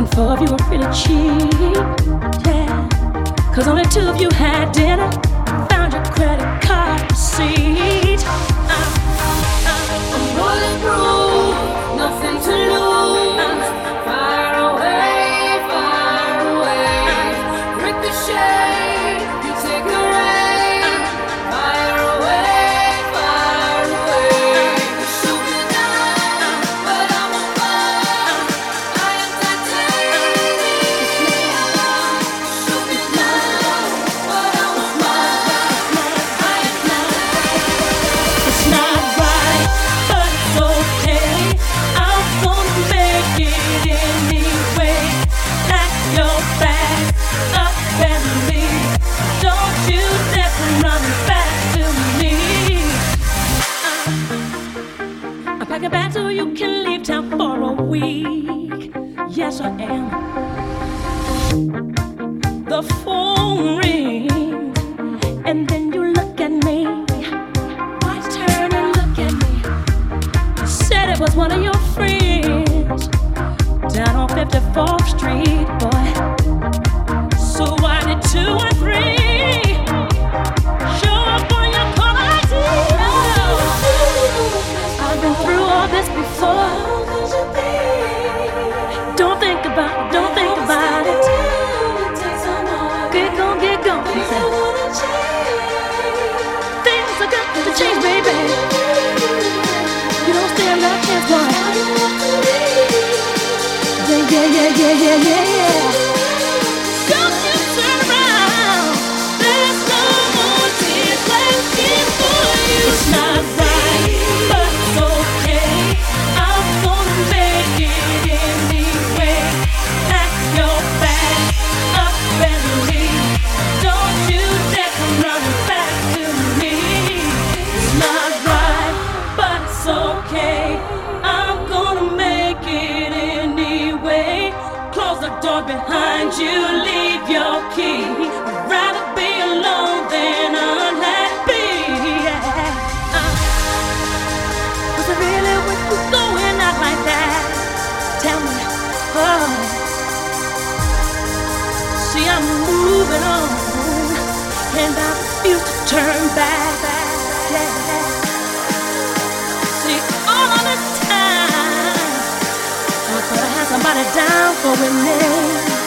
And four of you were really cheap. Yeah. Cause only two of you had dinner. Found your credit card receipt. I'm, I'm, I'm rolling through. somebody down for a name.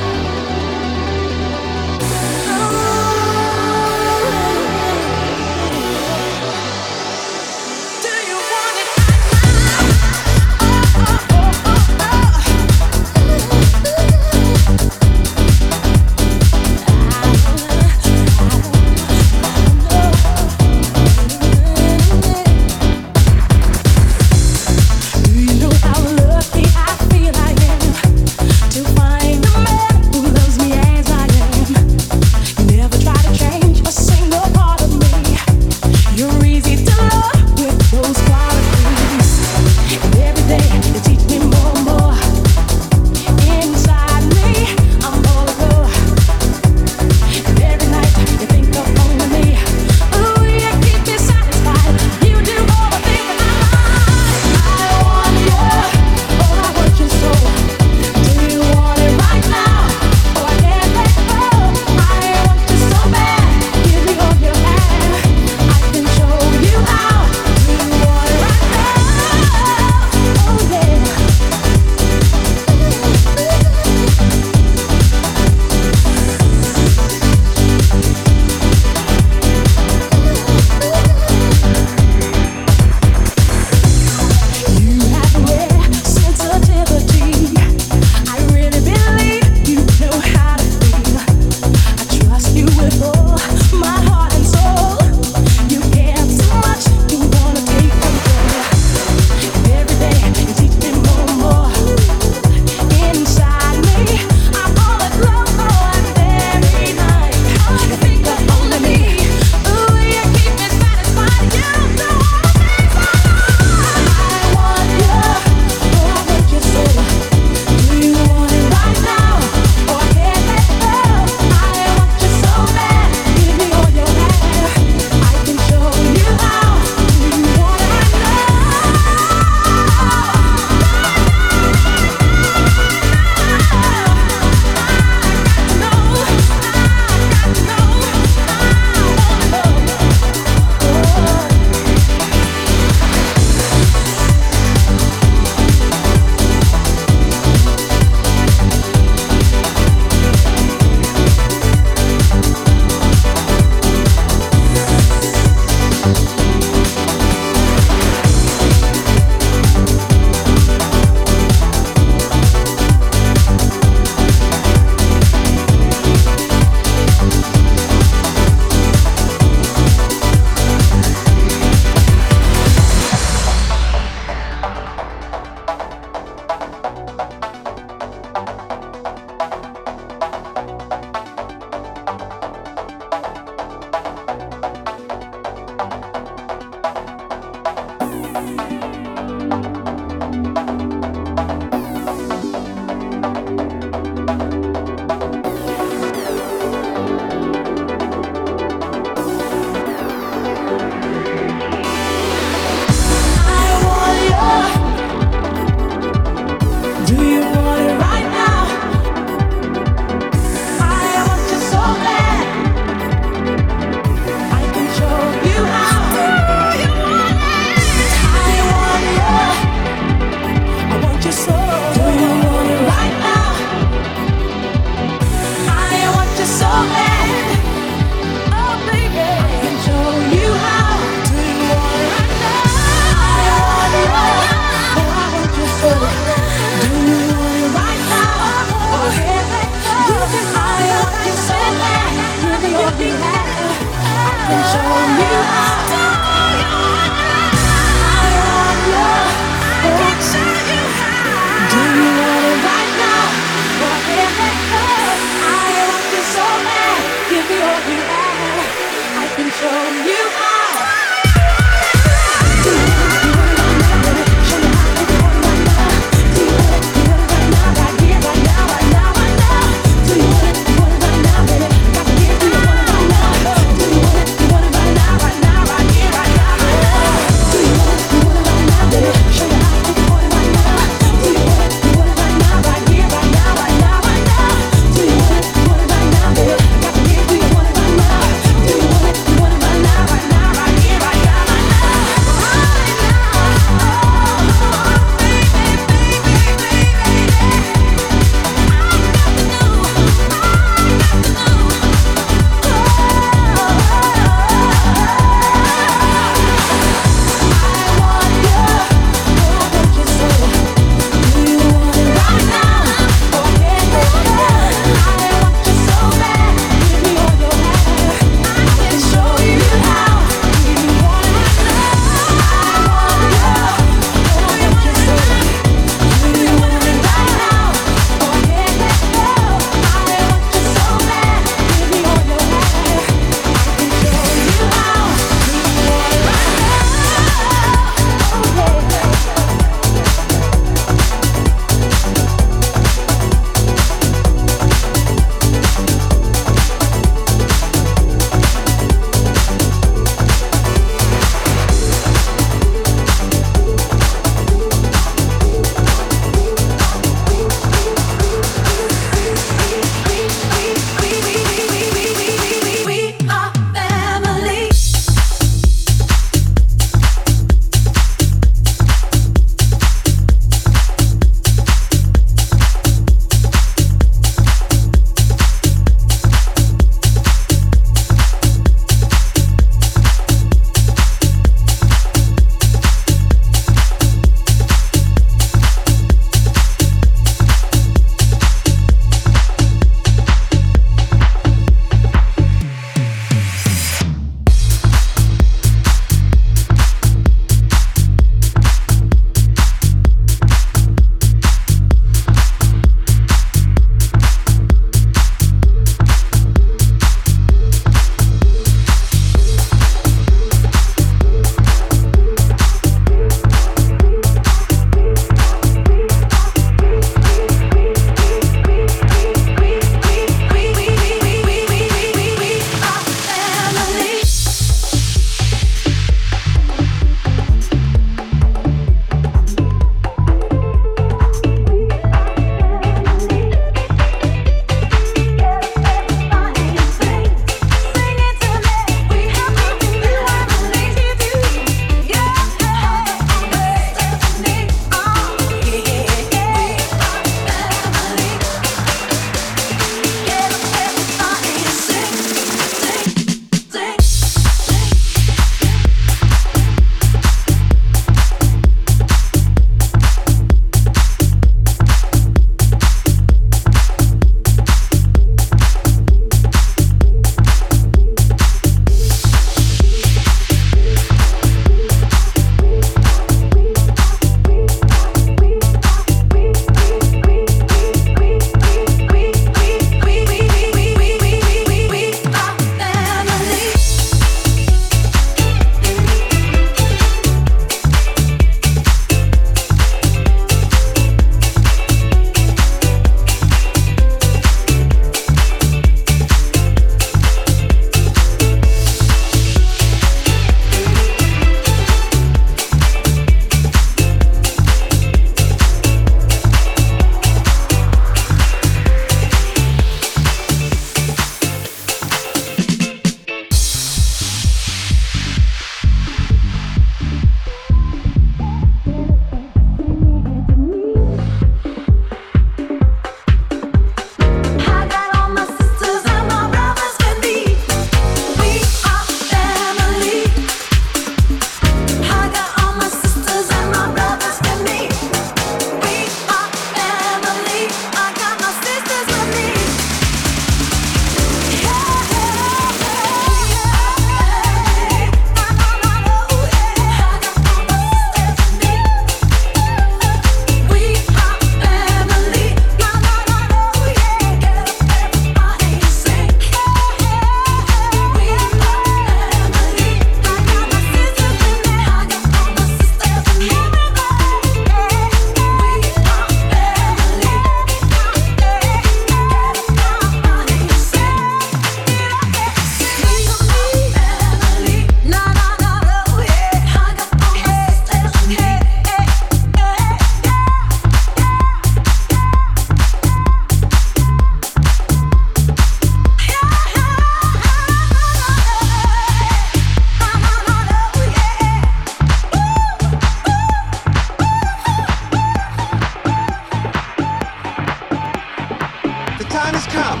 this come?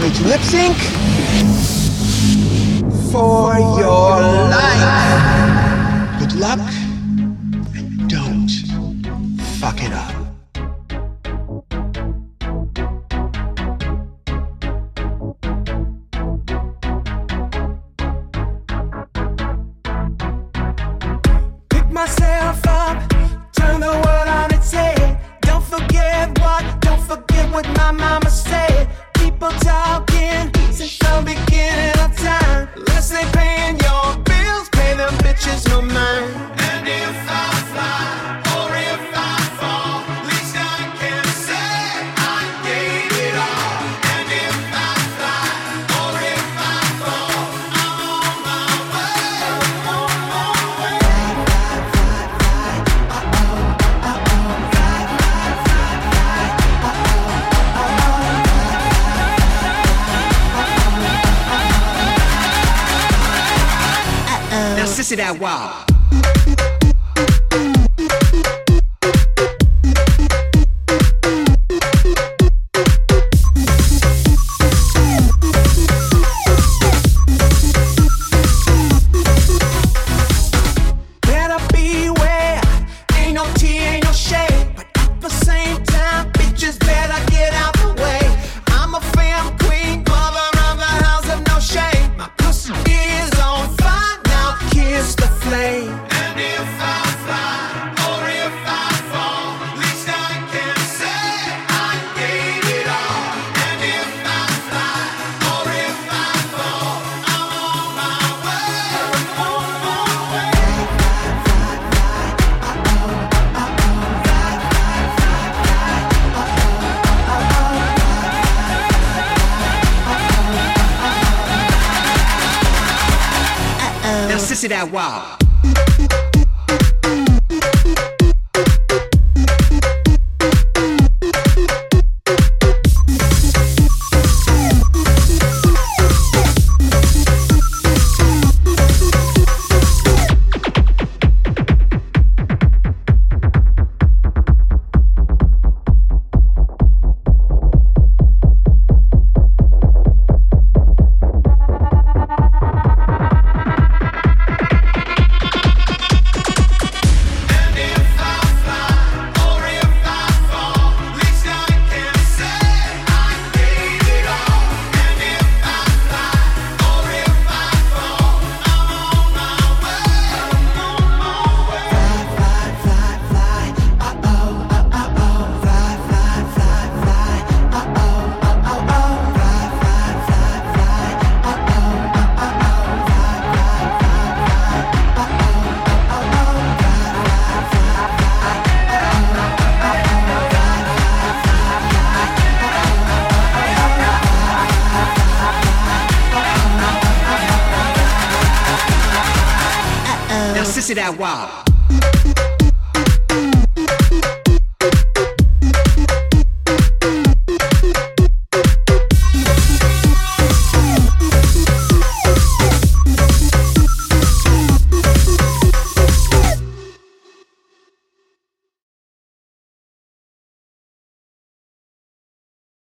You lip sync for your life. Good luck and don't fuck it up. To that wall.